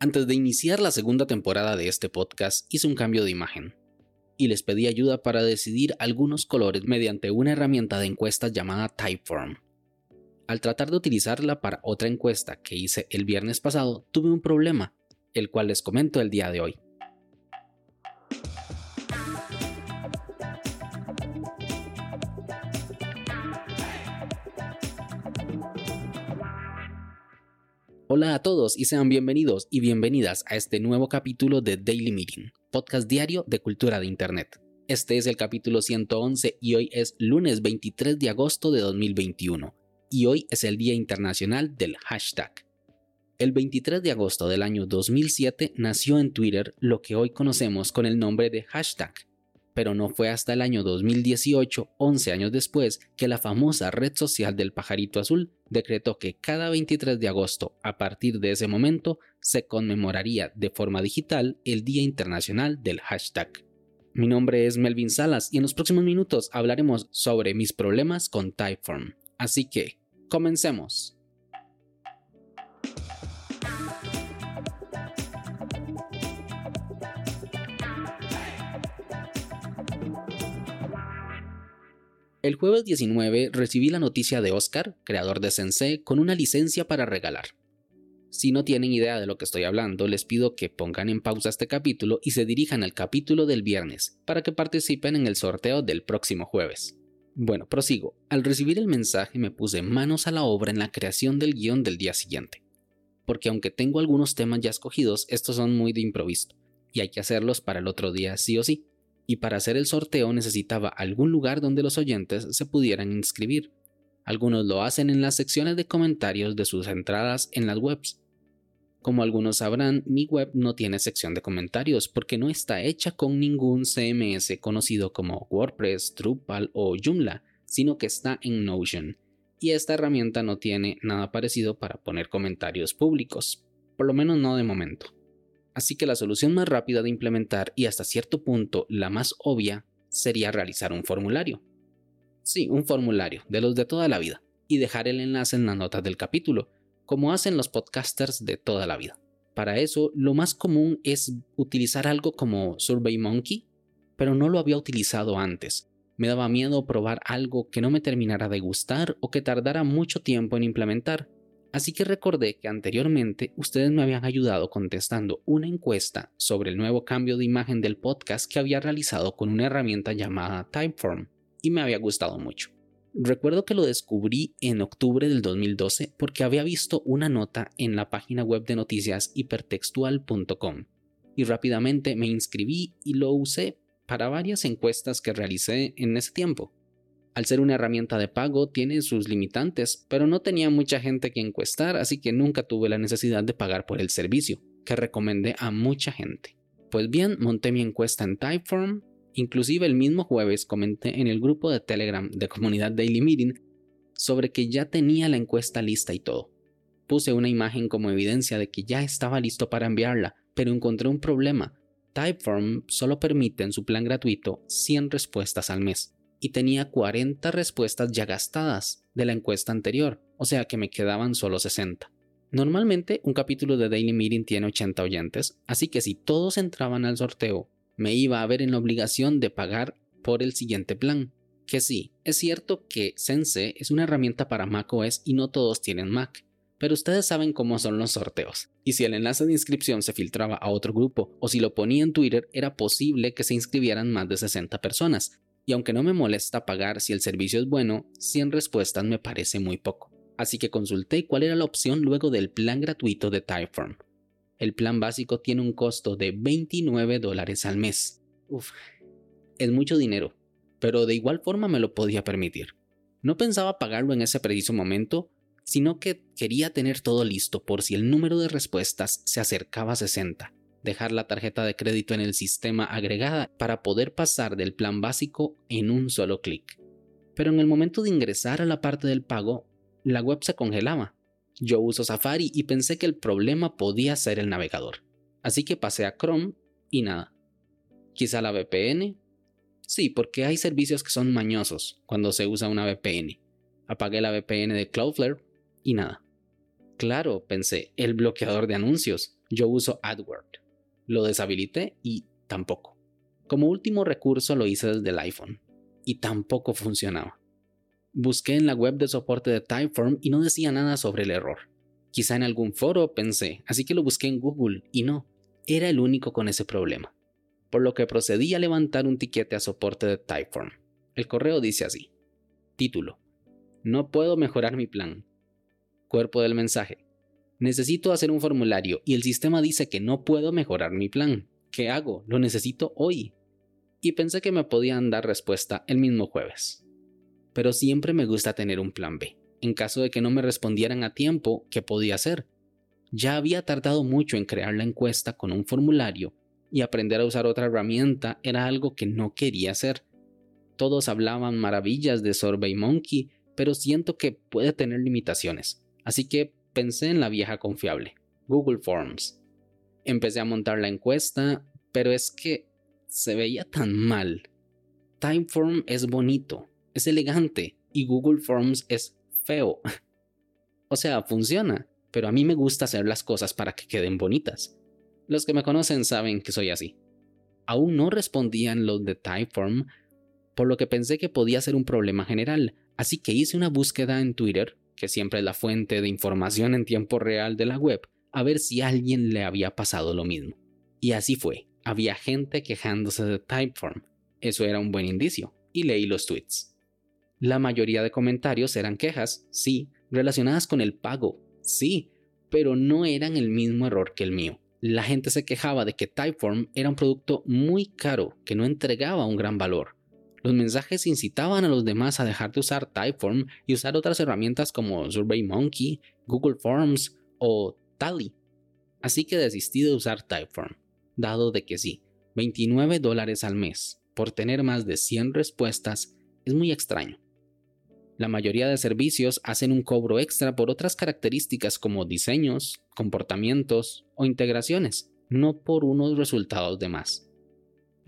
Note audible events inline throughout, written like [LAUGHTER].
Antes de iniciar la segunda temporada de este podcast hice un cambio de imagen y les pedí ayuda para decidir algunos colores mediante una herramienta de encuestas llamada Typeform. Al tratar de utilizarla para otra encuesta que hice el viernes pasado, tuve un problema, el cual les comento el día de hoy. Hola a todos y sean bienvenidos y bienvenidas a este nuevo capítulo de Daily Meeting, podcast diario de cultura de Internet. Este es el capítulo 111 y hoy es lunes 23 de agosto de 2021 y hoy es el Día Internacional del Hashtag. El 23 de agosto del año 2007 nació en Twitter lo que hoy conocemos con el nombre de hashtag, pero no fue hasta el año 2018, 11 años después, que la famosa red social del pajarito azul decretó que cada 23 de agosto, a partir de ese momento, se conmemoraría de forma digital el Día Internacional del Hashtag. Mi nombre es Melvin Salas y en los próximos minutos hablaremos sobre mis problemas con Typeform. Así que, comencemos. El jueves 19 recibí la noticia de Oscar, creador de Sensei, con una licencia para regalar. Si no tienen idea de lo que estoy hablando, les pido que pongan en pausa este capítulo y se dirijan al capítulo del viernes para que participen en el sorteo del próximo jueves. Bueno, prosigo. Al recibir el mensaje me puse manos a la obra en la creación del guion del día siguiente. Porque aunque tengo algunos temas ya escogidos, estos son muy de improviso, y hay que hacerlos para el otro día sí o sí y para hacer el sorteo necesitaba algún lugar donde los oyentes se pudieran inscribir. Algunos lo hacen en las secciones de comentarios de sus entradas en las webs. Como algunos sabrán, mi web no tiene sección de comentarios porque no está hecha con ningún CMS conocido como WordPress, Drupal o Joomla, sino que está en Notion. Y esta herramienta no tiene nada parecido para poner comentarios públicos, por lo menos no de momento. Así que la solución más rápida de implementar y hasta cierto punto la más obvia sería realizar un formulario. Sí, un formulario, de los de toda la vida, y dejar el enlace en las notas del capítulo, como hacen los podcasters de toda la vida. Para eso, lo más común es utilizar algo como SurveyMonkey, pero no lo había utilizado antes. Me daba miedo probar algo que no me terminara de gustar o que tardara mucho tiempo en implementar, Así que recordé que anteriormente ustedes me habían ayudado contestando una encuesta sobre el nuevo cambio de imagen del podcast que había realizado con una herramienta llamada Typeform y me había gustado mucho. Recuerdo que lo descubrí en octubre del 2012 porque había visto una nota en la página web de noticias hipertextual.com y rápidamente me inscribí y lo usé para varias encuestas que realicé en ese tiempo. Al ser una herramienta de pago tiene sus limitantes, pero no tenía mucha gente que encuestar, así que nunca tuve la necesidad de pagar por el servicio, que recomendé a mucha gente. Pues bien, monté mi encuesta en Typeform, inclusive el mismo jueves comenté en el grupo de Telegram de comunidad Daily Meeting sobre que ya tenía la encuesta lista y todo. Puse una imagen como evidencia de que ya estaba listo para enviarla, pero encontré un problema. Typeform solo permite en su plan gratuito 100 respuestas al mes y tenía 40 respuestas ya gastadas de la encuesta anterior, o sea que me quedaban solo 60. Normalmente un capítulo de Daily Meeting tiene 80 oyentes, así que si todos entraban al sorteo, me iba a ver en la obligación de pagar por el siguiente plan. Que sí, es cierto que Sense es una herramienta para macOS y no todos tienen Mac, pero ustedes saben cómo son los sorteos. Y si el enlace de inscripción se filtraba a otro grupo o si lo ponía en Twitter, era posible que se inscribieran más de 60 personas, y aunque no me molesta pagar si el servicio es bueno, 100 respuestas me parece muy poco. Así que consulté cuál era la opción luego del plan gratuito de Typeform. El plan básico tiene un costo de 29 dólares al mes. Uf, es mucho dinero, pero de igual forma me lo podía permitir. No pensaba pagarlo en ese preciso momento, sino que quería tener todo listo por si el número de respuestas se acercaba a 60 dejar la tarjeta de crédito en el sistema agregada para poder pasar del plan básico en un solo clic. Pero en el momento de ingresar a la parte del pago, la web se congelaba. Yo uso Safari y pensé que el problema podía ser el navegador. Así que pasé a Chrome y nada. Quizá la VPN. Sí, porque hay servicios que son mañosos cuando se usa una VPN. Apagué la VPN de Cloudflare y nada. Claro, pensé, el bloqueador de anuncios Yo uso AdWord. Lo deshabilité y tampoco. Como último recurso lo hice desde el iPhone y tampoco funcionaba. Busqué en la web de soporte de Typeform y no decía nada sobre el error. Quizá en algún foro pensé, así que lo busqué en Google y no, era el único con ese problema. Por lo que procedí a levantar un tiquete a soporte de Typeform. El correo dice así. Título. No puedo mejorar mi plan. Cuerpo del mensaje. Necesito hacer un formulario y el sistema dice que no puedo mejorar mi plan. ¿Qué hago? Lo necesito hoy. Y pensé que me podían dar respuesta el mismo jueves. Pero siempre me gusta tener un plan B. En caso de que no me respondieran a tiempo, ¿qué podía hacer? Ya había tardado mucho en crear la encuesta con un formulario y aprender a usar otra herramienta era algo que no quería hacer. Todos hablaban maravillas de SurveyMonkey, pero siento que puede tener limitaciones, así que pensé en la vieja confiable, Google Forms. Empecé a montar la encuesta, pero es que se veía tan mal. Typeform es bonito, es elegante y Google Forms es feo. [LAUGHS] o sea, funciona, pero a mí me gusta hacer las cosas para que queden bonitas. Los que me conocen saben que soy así. Aún no respondían los de Typeform, por lo que pensé que podía ser un problema general, así que hice una búsqueda en Twitter, que siempre es la fuente de información en tiempo real de la web, a ver si a alguien le había pasado lo mismo. Y así fue, había gente quejándose de Typeform. Eso era un buen indicio, y leí los tweets. La mayoría de comentarios eran quejas, sí, relacionadas con el pago, sí, pero no eran el mismo error que el mío. La gente se quejaba de que Typeform era un producto muy caro que no entregaba un gran valor. Los mensajes incitaban a los demás a dejar de usar Typeform y usar otras herramientas como SurveyMonkey, Google Forms o Tally. Así que desistí de usar Typeform, dado de que sí, 29 dólares al mes por tener más de 100 respuestas es muy extraño. La mayoría de servicios hacen un cobro extra por otras características como diseños, comportamientos o integraciones, no por unos resultados de más.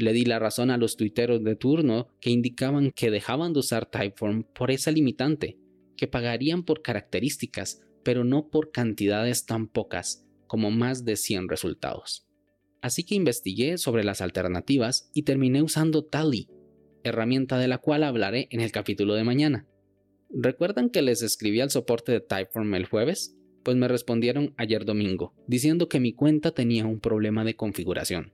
Le di la razón a los tuiteros de turno que indicaban que dejaban de usar Typeform por esa limitante, que pagarían por características, pero no por cantidades tan pocas como más de 100 resultados. Así que investigué sobre las alternativas y terminé usando Tally, herramienta de la cual hablaré en el capítulo de mañana. ¿Recuerdan que les escribí al soporte de Typeform el jueves? Pues me respondieron ayer domingo, diciendo que mi cuenta tenía un problema de configuración.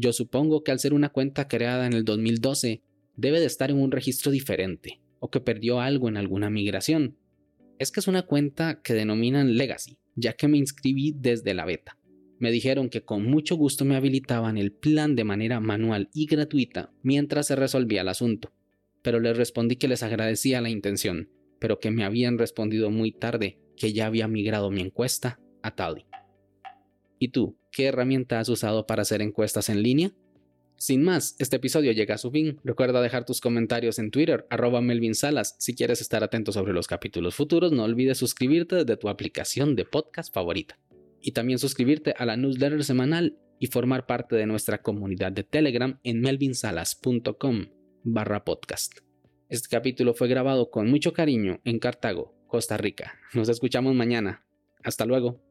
Yo supongo que al ser una cuenta creada en el 2012, debe de estar en un registro diferente, o que perdió algo en alguna migración. Es que es una cuenta que denominan Legacy, ya que me inscribí desde la beta. Me dijeron que con mucho gusto me habilitaban el plan de manera manual y gratuita mientras se resolvía el asunto pero les respondí que les agradecía la intención, pero que me habían respondido muy tarde que ya había migrado mi encuesta a Tally. ¿Y tú, qué herramienta has usado para hacer encuestas en línea? Sin más, este episodio llega a su fin. Recuerda dejar tus comentarios en Twitter, arroba Melvin Salas. Si quieres estar atento sobre los capítulos futuros, no olvides suscribirte desde tu aplicación de podcast favorita. Y también suscribirte a la newsletter semanal y formar parte de nuestra comunidad de Telegram en melvinsalas.com barra podcast. Este capítulo fue grabado con mucho cariño en Cartago, Costa Rica. Nos escuchamos mañana. Hasta luego.